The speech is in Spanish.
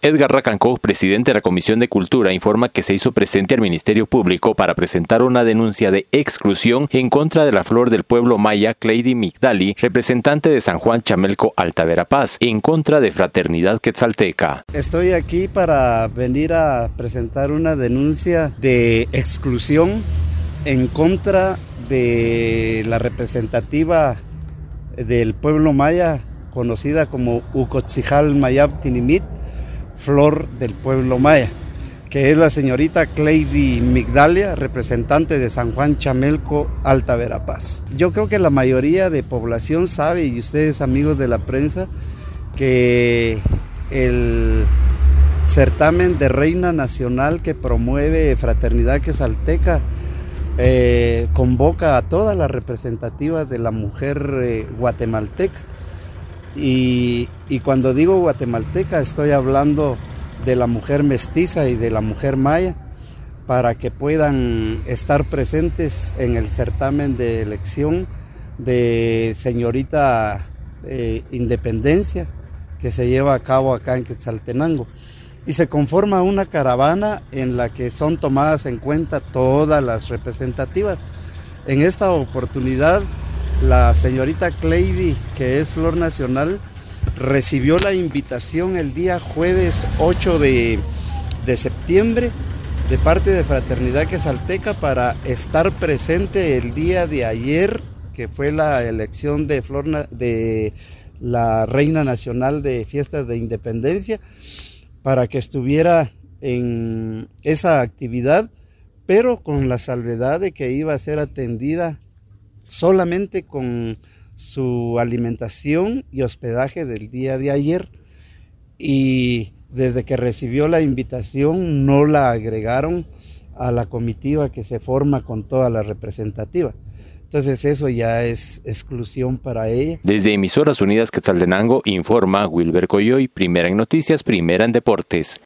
Edgar Racancó, presidente de la Comisión de Cultura, informa que se hizo presente al Ministerio Público para presentar una denuncia de exclusión en contra de la flor del pueblo maya Cleidy Migdali, representante de San Juan Chamelco Altavera Paz, en contra de Fraternidad Quetzalteca. Estoy aquí para venir a presentar una denuncia de exclusión en contra de la representativa del pueblo maya conocida como Ucotzijal Mayab Tinimit flor del pueblo maya, que es la señorita Cleidy Migdalia, representante de San Juan Chamelco, Alta Verapaz. Yo creo que la mayoría de población sabe, y ustedes amigos de la prensa, que el certamen de Reina Nacional que promueve Fraternidad Quesalteca eh, convoca a todas las representativas de la mujer eh, guatemalteca y, cuando digo guatemalteca estoy hablando de la mujer mestiza y de la mujer maya para que puedan estar presentes en el certamen de elección de señorita eh, Independencia que se lleva a cabo acá en Quetzaltenango. Y se conforma una caravana en la que son tomadas en cuenta todas las representativas. En esta oportunidad la señorita Cleidy, que es Flor Nacional, recibió la invitación el día jueves 8 de, septiembre de parte de Fraternidad Quesalteca para estar presente el día de ayer, que fue la elección de, Flor, de la Reina Nacional de Fiestas de Independencia, para que estuviera en esa actividad, pero con la salvedad de que iba a ser atendida solamente con su alimentación y hospedaje del día de ayer y desde que recibió la invitación no la agregaron a la comitiva que se forma con todas las representativas. Entonces eso ya es exclusión para ella. Desde Emisoras Unidas Quetzaltenango informa Wilber Coyoy, primera en noticias, primera en deportes.